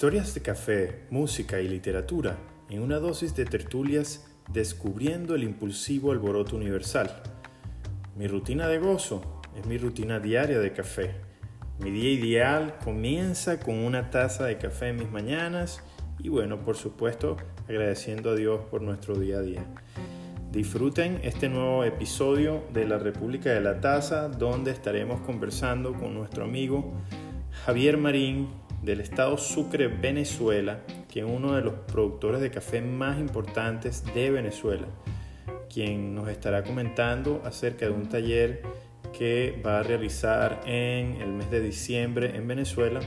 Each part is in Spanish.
Historias de café, música y literatura en una dosis de tertulias descubriendo el impulsivo alboroto universal. Mi rutina de gozo es mi rutina diaria de café. Mi día ideal comienza con una taza de café en mis mañanas y bueno, por supuesto, agradeciendo a Dios por nuestro día a día. Disfruten este nuevo episodio de la República de la Taza, donde estaremos conversando con nuestro amigo Javier Marín del estado Sucre, Venezuela, que es uno de los productores de café más importantes de Venezuela, quien nos estará comentando acerca de un taller que va a realizar en el mes de diciembre en Venezuela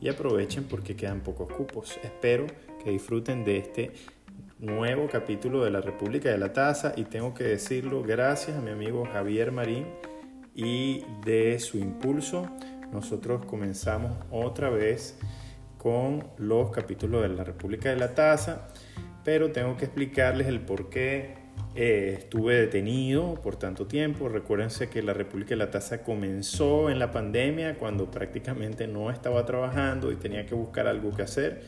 y aprovechen porque quedan pocos cupos. Espero que disfruten de este nuevo capítulo de la República de la Taza y tengo que decirlo gracias a mi amigo Javier Marín y de su impulso nosotros comenzamos otra vez con los capítulos de la República de la Taza, pero tengo que explicarles el por qué eh, estuve detenido por tanto tiempo. Recuérdense que la República de la Taza comenzó en la pandemia cuando prácticamente no estaba trabajando y tenía que buscar algo que hacer.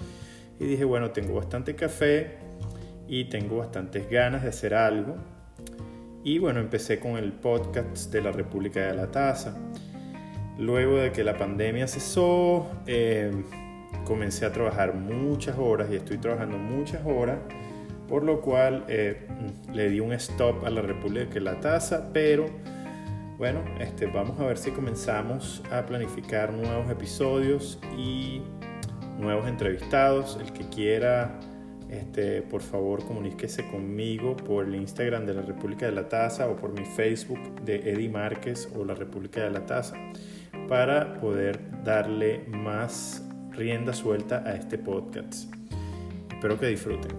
Y dije, bueno, tengo bastante café y tengo bastantes ganas de hacer algo. Y bueno, empecé con el podcast de la República de la Taza. Luego de que la pandemia cesó, eh, comencé a trabajar muchas horas y estoy trabajando muchas horas, por lo cual eh, le di un stop a la República de la Taza, pero bueno, este, vamos a ver si comenzamos a planificar nuevos episodios y nuevos entrevistados. El que quiera, este, por favor, comuníquese conmigo por el Instagram de la República de la Taza o por mi Facebook de Eddie Márquez o la República de la Taza para poder darle más rienda suelta a este podcast. Espero que disfruten.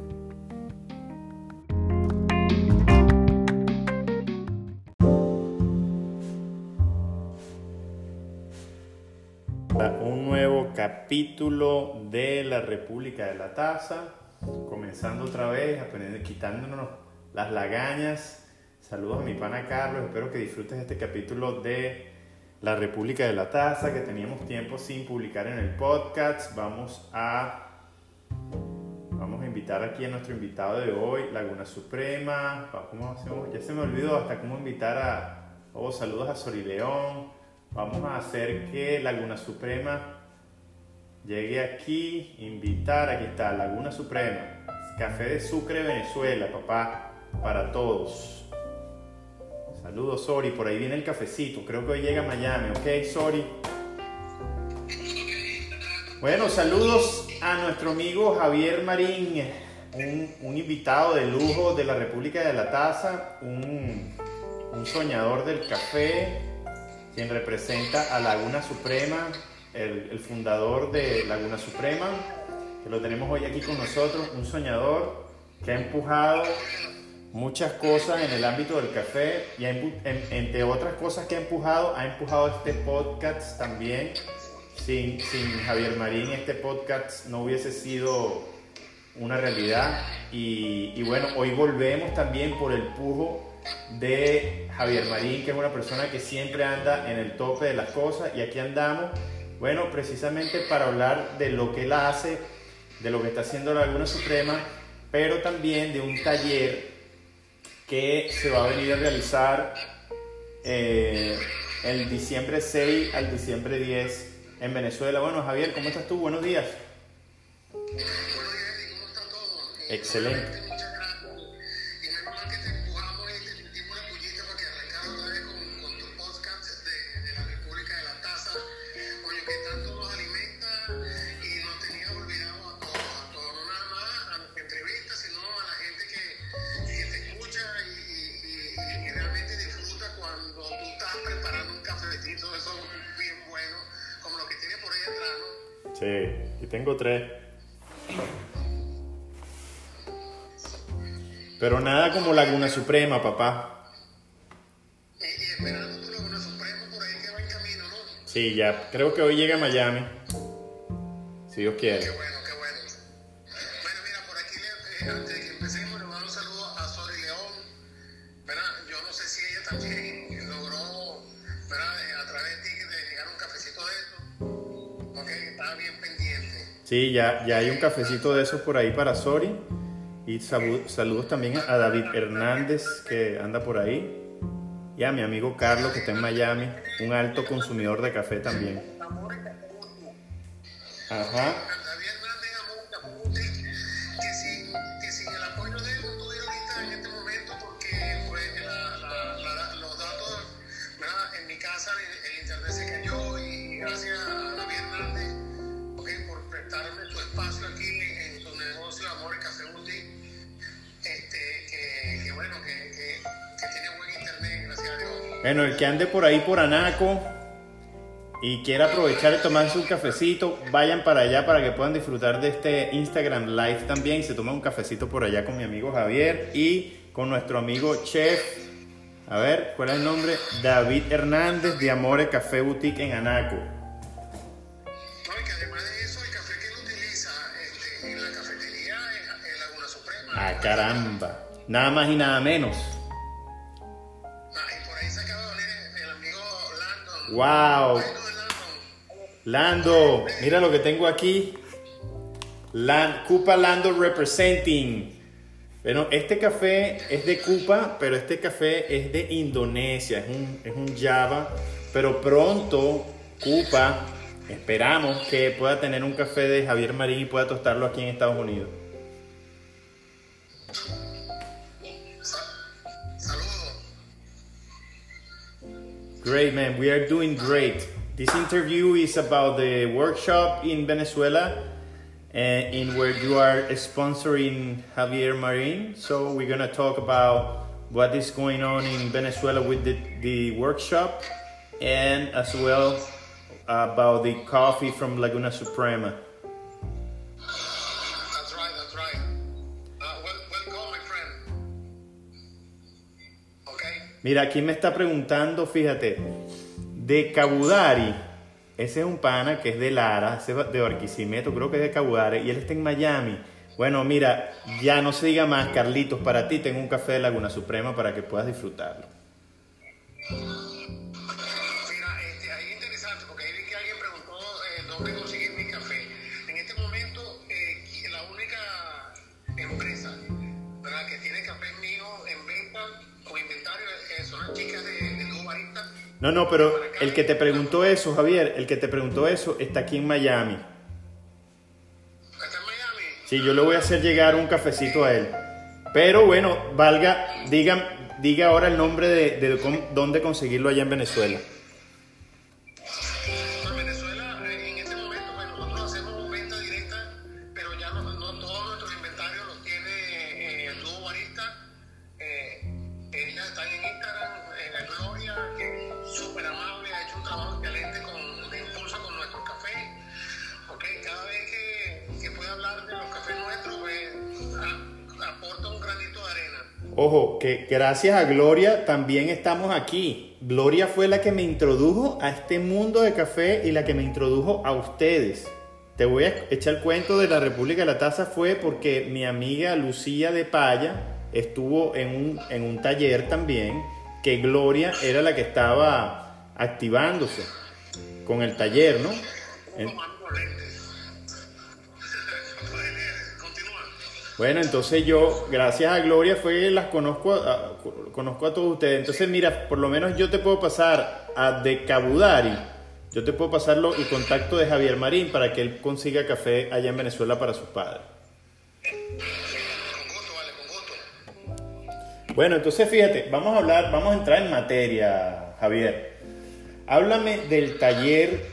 Un nuevo capítulo de la República de la Taza, comenzando otra vez, quitándonos las lagañas. Saludos a mi pana Carlos, espero que disfrutes este capítulo de la República de la Taza, que teníamos tiempo sin publicar en el podcast. Vamos a, vamos a invitar aquí a nuestro invitado de hoy, Laguna Suprema. ¿Cómo hacemos? Ya se me olvidó hasta cómo invitar a... Oh, saludos a Sorileón. Vamos a hacer que Laguna Suprema llegue aquí, invitar, aquí está, Laguna Suprema. Café de Sucre, Venezuela, papá, para todos. Saludos, Sori. Por ahí viene el cafecito. Creo que hoy llega a Miami, ¿ok, Sori? Bueno, saludos a nuestro amigo Javier Marín, un, invitado de lujo de la República de la Taza, un, soñador del café, quien representa a Laguna Suprema, el, el fundador de Laguna Suprema, que lo tenemos hoy aquí con nosotros, un soñador que ha empujado muchas cosas en el ámbito del café y entre otras cosas que ha empujado, ha empujado este podcast también. Sin, sin Javier Marín este podcast no hubiese sido una realidad y, y, bueno, hoy volvemos también por el pujo de Javier Marín, que es una persona que siempre anda en el tope de las cosas y aquí andamos, bueno, precisamente para hablar de lo que él hace, de lo que está haciendo la Laguna Suprema, pero también de un taller que se va a venir a realizar eh, el diciembre 6 al diciembre 10 en Venezuela. Bueno, Javier, ¿cómo estás tú? Buenos días. Buenos días, ¿cómo está todo? Excelente. Tengo tres. Pero nada como Laguna Suprema, papá. Sí, ya. Creo que hoy llega a Miami. Si Dios quiere. Qué. Bueno, Sí, ya, ya hay un cafecito de esos por ahí para Sori. Y salu- saludos también a David Hernández que anda por ahí. Y a mi amigo Carlos que está en Miami, un alto consumidor de café también. Ajá. Bueno, el que ande por ahí por Anaco y quiera aprovechar y tomarse un cafecito, vayan para allá para que puedan disfrutar de este Instagram Live también. Y se toma un cafecito por allá con mi amigo Javier y con nuestro amigo Chef. A ver, ¿cuál es el nombre? David Hernández de Amore Café Boutique en Anaco. No, y que además de eso, el café que él utiliza en la cafetería es, es Laguna Suprema. Ah, caramba. Nada más y nada menos. ¡Wow! Lando, mira lo que tengo aquí. Cupa Lando representing. Bueno, este café es de Cupa, pero este café es de Indonesia, es un, es un Java. Pero pronto Cupa, esperamos que pueda tener un café de Javier Marín y pueda tostarlo aquí en Estados Unidos. Great, man. We are doing great. This interview is about the workshop in Venezuela, uh, in where you are sponsoring Javier Marin. So we're gonna talk about what is going on in Venezuela with the, the workshop, and as well about the coffee from Laguna Suprema. Mira, aquí me está preguntando, fíjate, de Cabudari. Ese es un pana que es de Lara, ese es de Barquisimeto, creo que es de Cabudari, y él está en Miami. Bueno, mira, ya no se diga más, Carlitos, para ti tengo un café de Laguna Suprema para que puedas disfrutarlo. No, no, pero el que te preguntó eso, Javier, el que te preguntó eso está aquí en Miami. Está en Miami. Sí, yo le voy a hacer llegar un cafecito a él. Pero bueno, valga, diga, diga ahora el nombre de, de cómo- dónde conseguirlo allá en Venezuela. Que gracias a Gloria también estamos aquí. Gloria fue la que me introdujo a este mundo de café y la que me introdujo a ustedes. Te voy a echar el cuento de la República de la Taza fue porque mi amiga Lucía de Paya estuvo en un, en un taller también que Gloria era la que estaba activándose con el taller, ¿no? Bueno, entonces yo, gracias a Gloria, fue las conozco a, conozco a todos ustedes. Entonces, mira, por lo menos yo te puedo pasar a de Cabudari, yo te puedo pasarlo el contacto de Javier Marín para que él consiga café allá en Venezuela para sus padres. Bueno, entonces fíjate, vamos a hablar, vamos a entrar en materia, Javier. Háblame del taller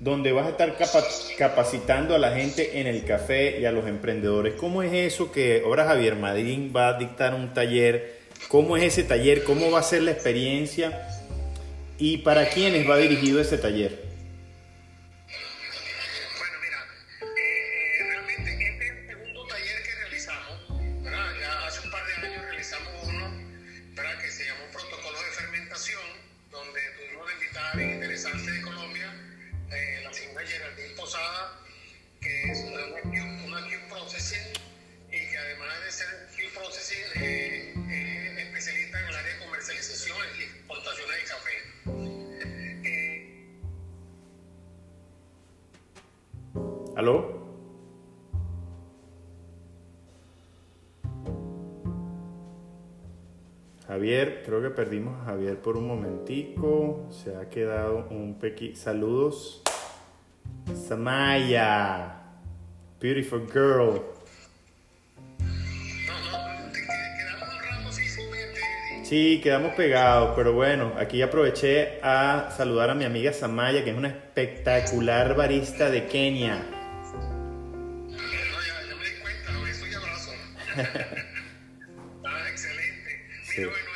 donde vas a estar capa- capacitando a la gente en el café y a los emprendedores. ¿Cómo es eso que ahora Javier Madrín va a dictar un taller? ¿Cómo es ese taller? ¿Cómo va a ser la experiencia? ¿Y para quiénes va dirigido ese taller? Bueno, mira, eh, eh, realmente este segundo taller que realizamos, hace un par de años realizamos uno. Que se llamó Protocolo de Fermentación, donde tuvimos la invitada interesante de Colombia, la señora Geraldine Posada, que es una Q, una Q Processing, y que además de ser Q Processing, eh, eh, es especialista en el área de comercialización y exportaciones de café. Eh, ¿Aló? Javier, creo que perdimos a Javier por un momentico. Se ha quedado un pequeño... Saludos. Samaya. Beautiful girl. Sí, quedamos pegados, pero bueno, aquí aproveché a saludar a mi amiga Samaya, que es una espectacular barista de Kenia. No, ya, ya me di cuenta, beso y abrazo. ah, excelente. Mira, Sí.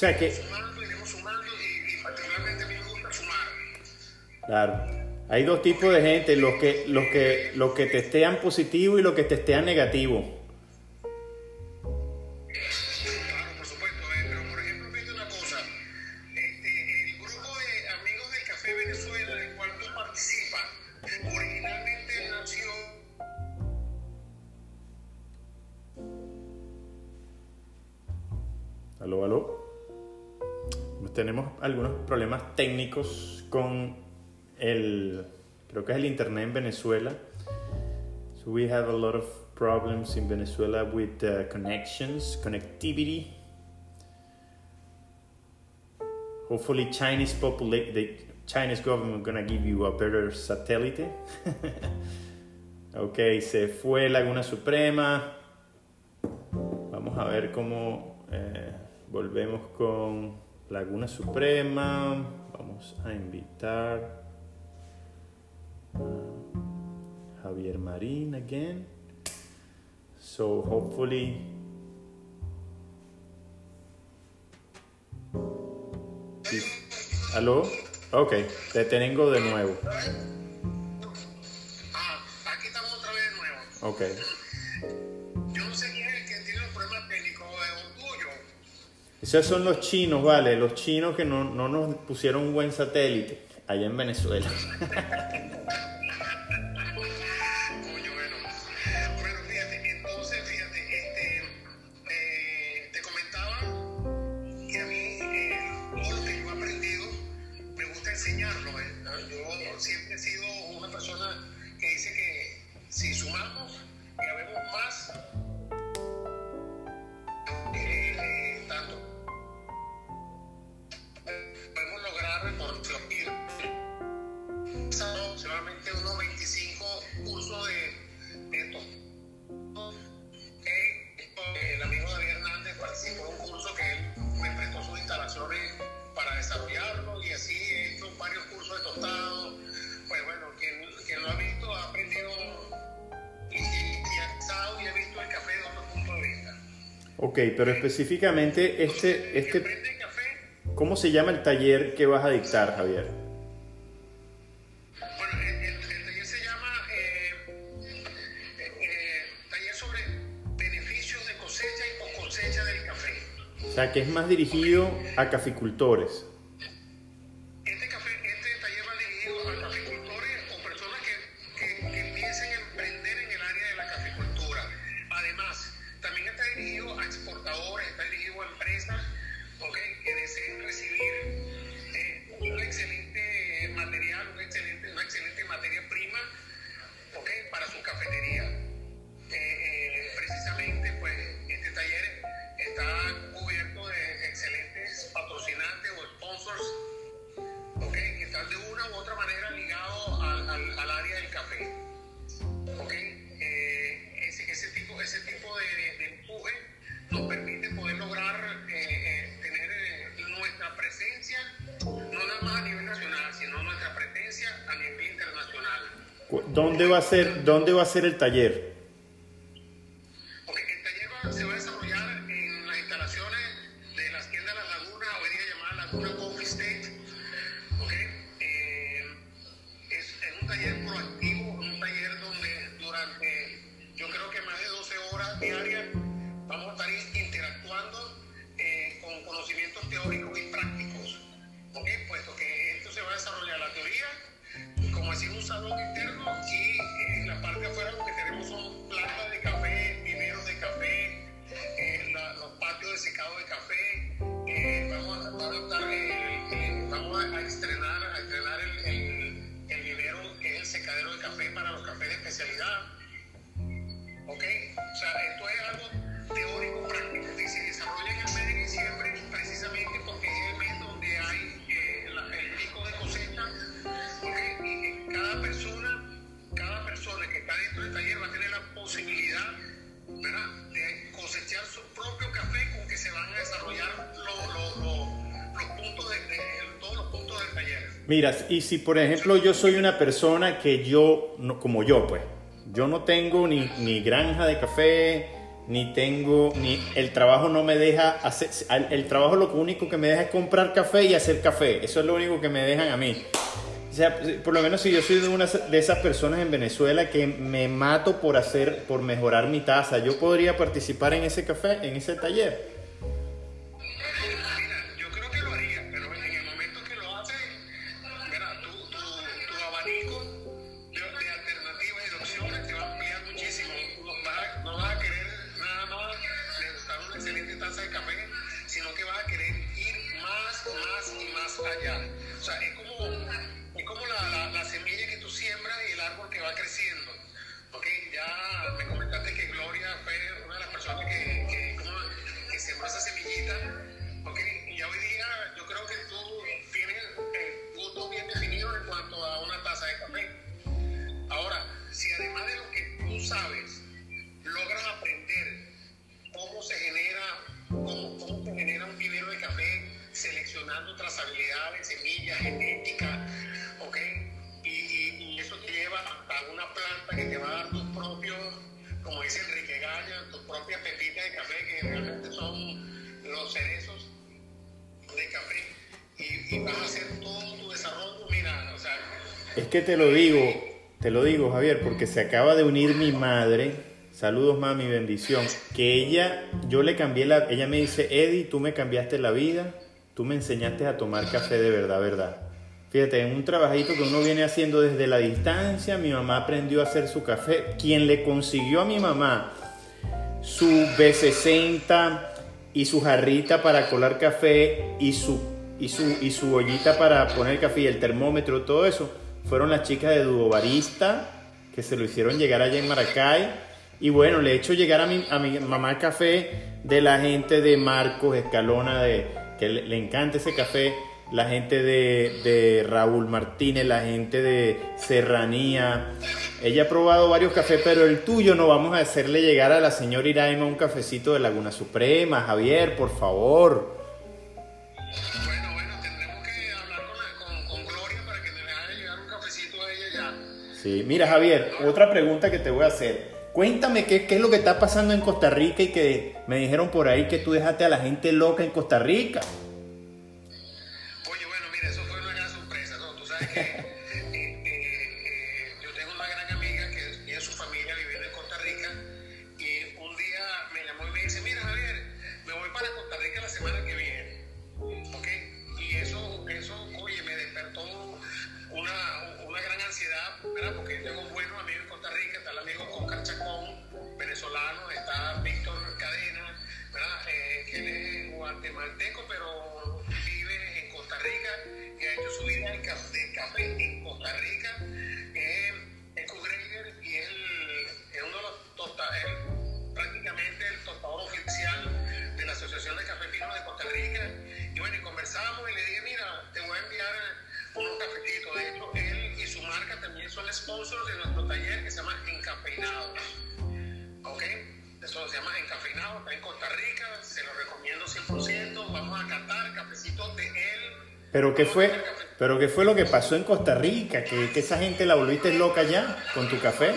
Sea que, iremos y, y particularmente a mí me gusta sumar. claro, hay dos tipos de gente, los que, los que, los que testean positivo y los que testean negativo. Claro, por supuesto, pero por ejemplo, fíjate una cosa, el grupo de amigos del Café Venezuela del cual tú participas, originalmente nació Aló, aló. Tenemos algunos problemas técnicos con el, creo que es el internet en Venezuela. So we have a lot of problems in Venezuela with uh, connections, connectivity. Hopefully, Chinese populate the Chinese government gonna give you a better satellite. ok, se fue Laguna Suprema. Vamos a ver cómo eh, volvemos con Laguna Suprema. Vamos a invitar a Javier Marín again. So hopefully. ¿Aló? Ok, te tengo de nuevo. Ah, aquí estamos otra vez de nuevo. Ok. Esos son los chinos, ¿vale? Los chinos que no, no nos pusieron un buen satélite allá en Venezuela. pero específicamente este, este, ¿cómo se llama el taller que vas a dictar, Javier? Bueno, el, el- el taller se llama eh, eh, eh, Taller sobre beneficios de cosecha y post cosecha del café. O sea, que es más dirigido a caficultores. Dónde va a ser el taller? Ok, el taller va- se va a desarrollar en las instalaciones de la tienda Las Lagunas, hoy día llamada Laguna Coffee Mira, y si por ejemplo yo soy una persona que yo, no- como yo pues, yo no tengo ni, ni granja de café, ni tengo, ni el trabajo no me deja hacer, el, el trabajo lo único que me deja es comprar café y hacer café, eso es lo único que me dejan a mí. O sea, por lo menos si yo soy una de esas personas en Venezuela que me mato por hacer, por mejorar mi taza, yo podría participar en ese café, en ese taller. Que te lo digo, te lo digo Javier, porque se acaba de unir mi madre. Saludos mami, bendición. Que ella, yo le cambié la, ella me dice, Eddie, tú me cambiaste la vida, tú me enseñaste a tomar café de verdad, verdad. Fíjate, en un trabajito que uno viene haciendo desde la distancia, mi mamá aprendió a hacer su café. Quien le consiguió a mi mamá su B60 y su jarrita para colar café y su, y su, y su ollita para poner café y el termómetro, todo eso, fueron las chicas de Duo Barista que se lo hicieron llegar allá en Maracay. Y bueno, le he hecho llegar a mi, a mi mamá café de la gente de Marcos Escalona, de, que le, le encanta ese café, la gente de, de Raúl Martínez, la gente de Serranía. Ella ha probado varios cafés, pero el tuyo no vamos a hacerle llegar a la señora Iraima un cafecito de Laguna Suprema. Javier, por favor. Sí, mira Javier, otra pregunta que te voy a hacer. Cuéntame qué, qué es lo que está pasando en Costa Rica y que me dijeron por ahí que tú dejaste a la gente loca en Costa Rica. Pero qué fue, pero qué fue lo que pasó en Costa Rica, que, que esa gente la volviste loca ya con tu café.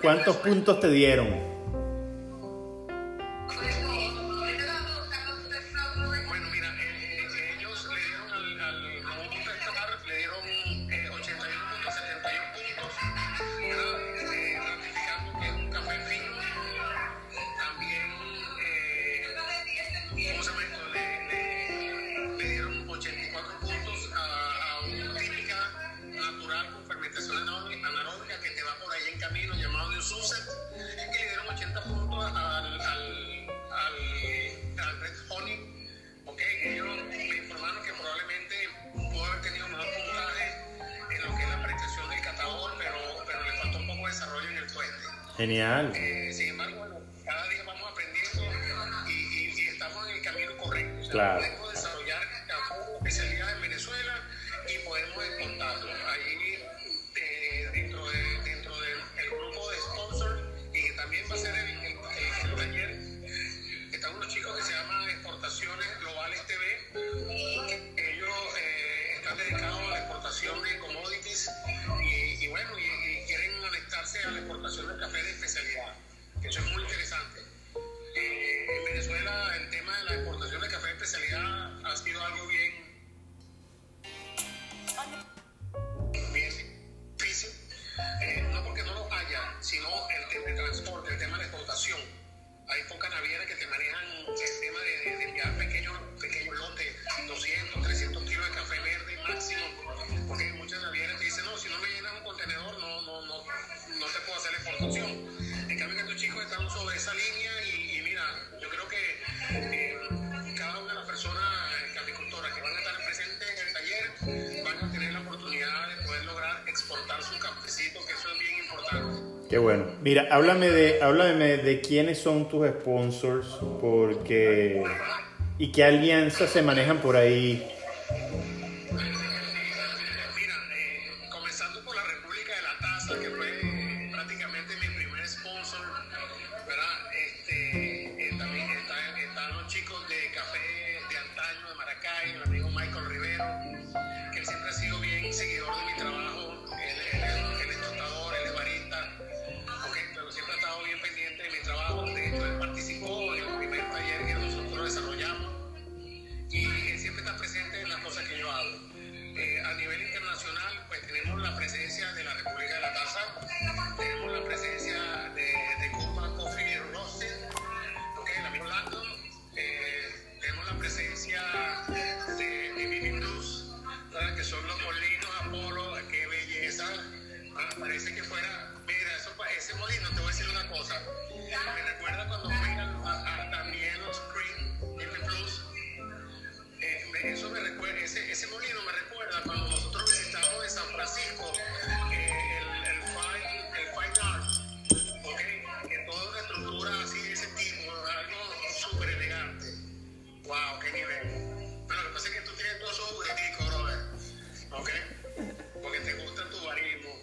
¿Cuántos puntos te dieron? Qué bueno. Mira, háblame de, háblame de quiénes son tus sponsors, porque y qué alianzas se manejan por ahí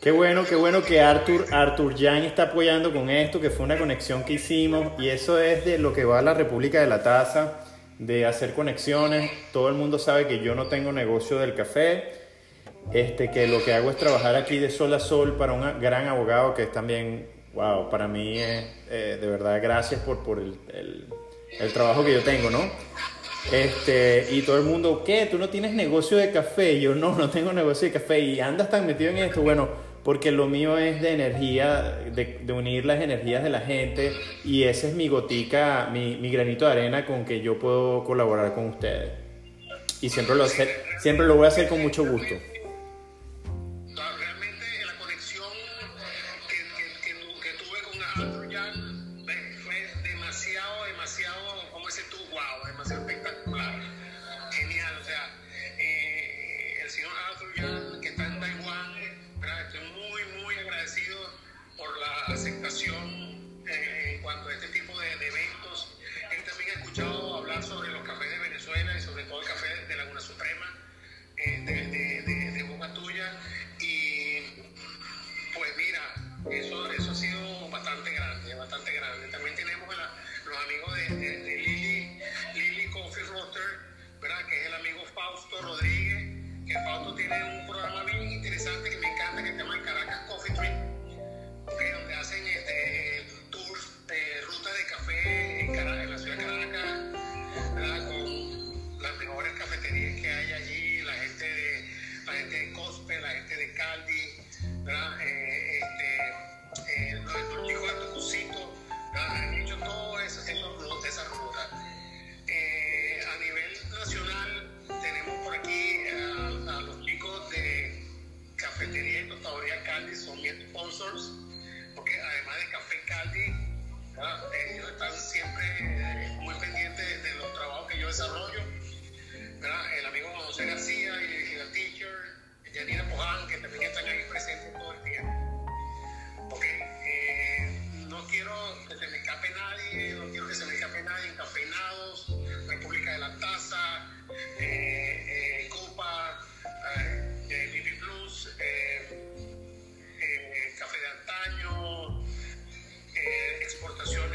Qué bueno, qué bueno que Arthur, Arthur Jan está apoyando con esto, que fue una conexión que hicimos y eso es de lo que va a la República de la Taza, de hacer conexiones. Todo el mundo sabe que yo no tengo negocio del café, este, que lo que hago es trabajar aquí de sol a sol para un gran abogado que es también, wow, para mí es eh, de verdad gracias por, por el, el, el trabajo que yo tengo, ¿no? Este, y todo el mundo, ¿qué? ¿Tú no tienes negocio de café? Y yo no, no tengo negocio de café y andas tan metido en esto. Bueno, porque lo mío es de energía, de, unir las energías de la gente y ese es mi gotica, mi, mi granito de arena con que yo puedo colaborar con ustedes. Y siempre lo, hacer, siempre lo voy a hacer con mucho gusto.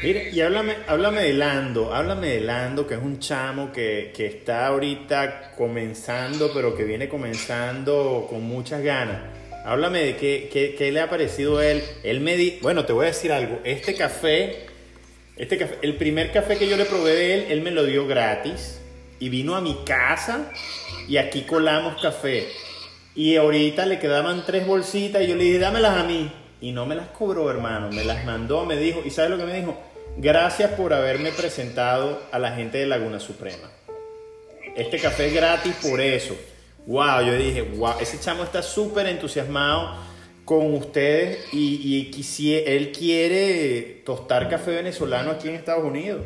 Mire, y háblame, háblame de Lando, háblame de Lando, que es un chamo que, que está ahorita comenzando, pero que viene comenzando con muchas ganas. Háblame de qué, qué, qué le ha parecido a él. Él me di, bueno, te voy a decir algo. Este café, este café, el primer café que yo le probé de él, él me lo dio gratis y vino a mi casa y aquí colamos café. Y ahorita le quedaban tres bolsitas y yo le dije, dámelas a mí. Y no me las cobró, hermano. Me las mandó, me dijo. ¿Y sabes lo que me dijo? Gracias por haberme presentado a la gente de Laguna Suprema. Este café es gratis por eso. Wow, yo dije, wow, ese chamo está súper entusiasmado con ustedes y, él quiere tostar café venezolano aquí en Estados Unidos.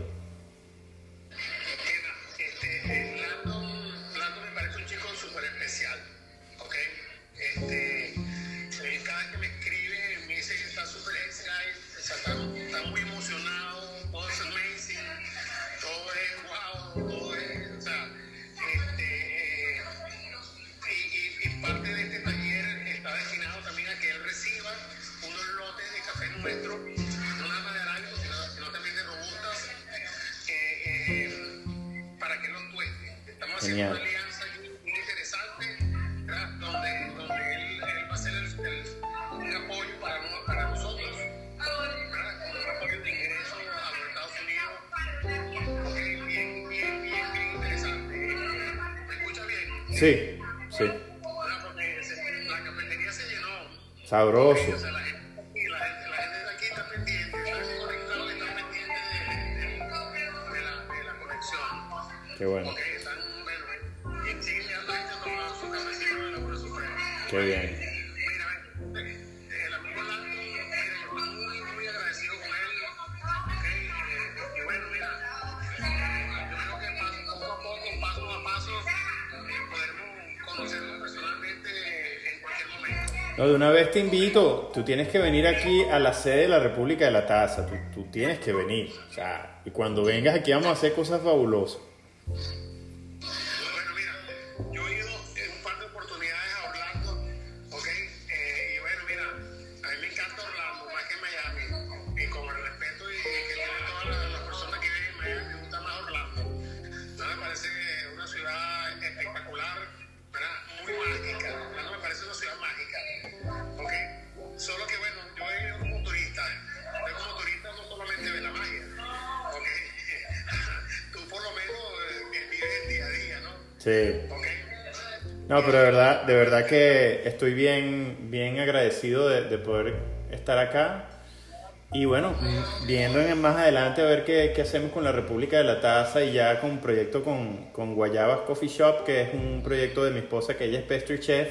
Genial. una alianza muy interesante, donde, donde él, él va a ser el, el- un apoyo para, para nosotros, un apoyo de ingreso a los Estados Unidos. Bien, bien, bien, bien interesante. ¿Me escucha bien? Sí, sí, se- la cafetería se llenó. sabroso. Tú tienes que venir aquí a la sede de la República de la Taza, tú, tú tienes que venir. O sea, y cuando vengas aquí vamos a hacer cosas fabulosas. Sí. No, pero de verdad, de verdad que estoy bien, bien agradecido de, de poder estar acá. Y bueno, viendo en más adelante a ver qué, qué hacemos con la República de la Taza y ya con un proyecto con, con Guayabas Coffee Shop, que es un proyecto de mi esposa, que ella es pastry chef.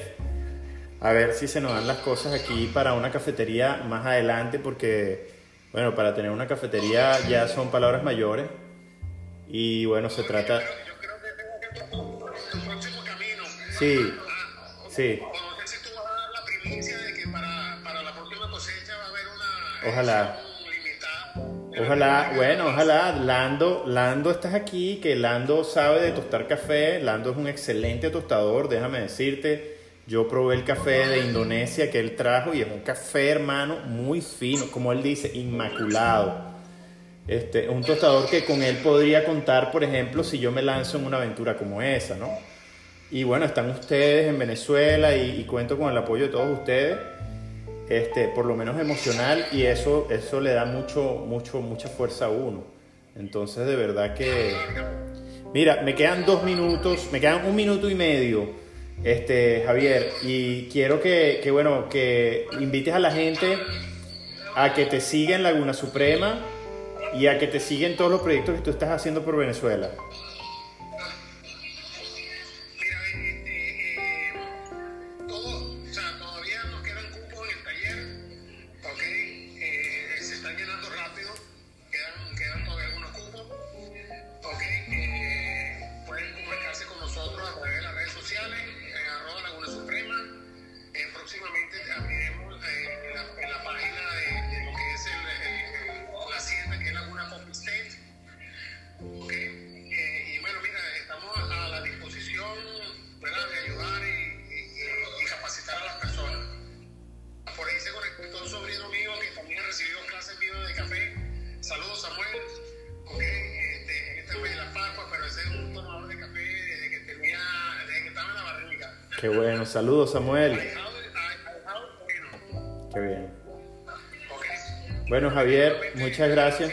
A ver si se nos dan las cosas aquí para una cafetería más adelante, porque, bueno, para tener una cafetería ya son palabras mayores. Y bueno, se trata... Sí, sí. Ojalá. Ojalá, bueno, ojalá, Lando, Lando estás aquí, que Lando sabe de tostar café, Lando es un excelente tostador, déjame decirte, yo probé el café de Indonesia que él trajo y es un café, hermano, muy fino, como él dice, inmaculado. Este, un tostador que con él podría contar, por ejemplo, si yo me lanzo en una aventura como esa, ¿no? Y bueno, están ustedes en Venezuela y, y cuento con el apoyo de todos ustedes, este, por lo menos emocional, y eso, eso le da mucho, mucho, mucha fuerza a uno. Entonces, de verdad que... Mira, me quedan dos minutos, me quedan un minuto y medio, este, Javier, y quiero que, que, bueno, que invites a la gente a que te siga en Laguna Suprema y a que te sigan todos los proyectos que tú estás haciendo por Venezuela. Qué bueno, saludos Samuel. Qué bien. Bueno Javier, muchas gracias.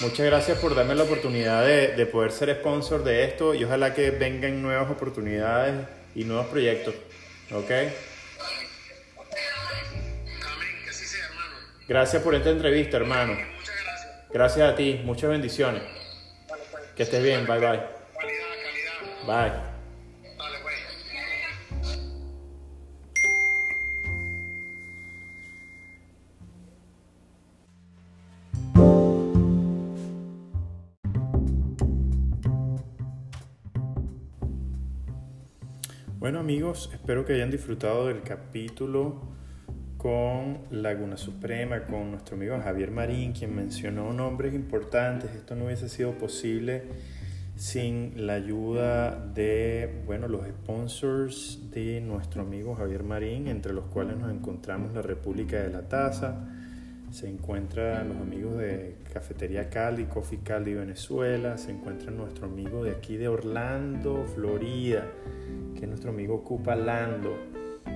Muchas gracias por darme la oportunidad de, de poder ser sponsor de esto y ojalá que vengan nuevas oportunidades y nuevos proyectos. ¿Ok? Gracias por esta entrevista, hermano. Gracias. A ti. Muchas bendiciones. Que estés bien. Bye bye. Bye. Bueno amigos, espero que hayan disfrutado del capítulo con Laguna Suprema, con nuestro amigo Javier Marín, quien mencionó nombres importantes. Esto no hubiese sido posible sin la ayuda de, bueno, los sponsors de nuestro amigo Javier Marín, entre los cuales nos encontramos la República de la Taza, se encuentran los amigos de Cafetería Cali, Coffee Cali Venezuela, se encuentra nuestro amigo de aquí de Orlando, Florida, que es nuestro amigo Cupa Lando,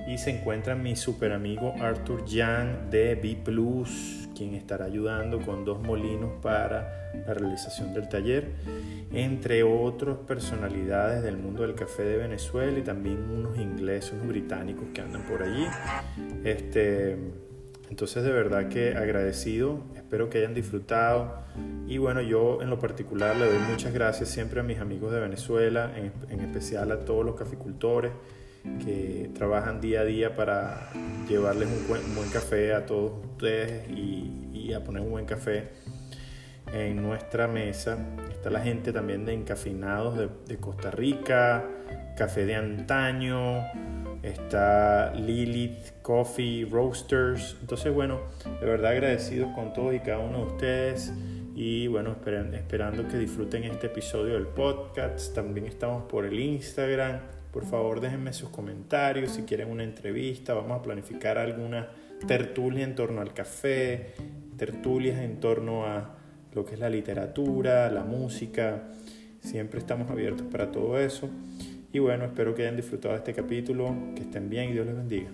y se encuentra mi super amigo Arthur Yang de B Plus, quien estará ayudando con dos molinos para la realización del taller, entre otras personalidades del mundo del café de Venezuela y también unos ingleses, unos británicos que andan por allí. Este, entonces de verdad que agradecido, espero que hayan disfrutado y bueno, yo en lo particular le doy muchas gracias siempre a mis amigos de Venezuela, en, en especial a todos los caficultores que trabajan día a día para llevarles un buen, café a todos ustedes y, y, a poner un buen café en nuestra mesa. Está la gente también de Encafinados de Costa Rica, Café de Antaño, está Lilith Coffee Roasters. Entonces, bueno, de verdad agradecidos con todos y cada uno de ustedes. Y bueno, esperan, esperando que disfruten este episodio del podcast. También estamos por el Instagram. Por favor, déjenme sus comentarios si quieren una entrevista. Vamos a planificar alguna tertulia en torno al café, tertulias en torno a lo que es la literatura, la música. Siempre estamos abiertos para todo eso. Y bueno, espero que hayan disfrutado de este capítulo, que estén bien y Dios les bendiga.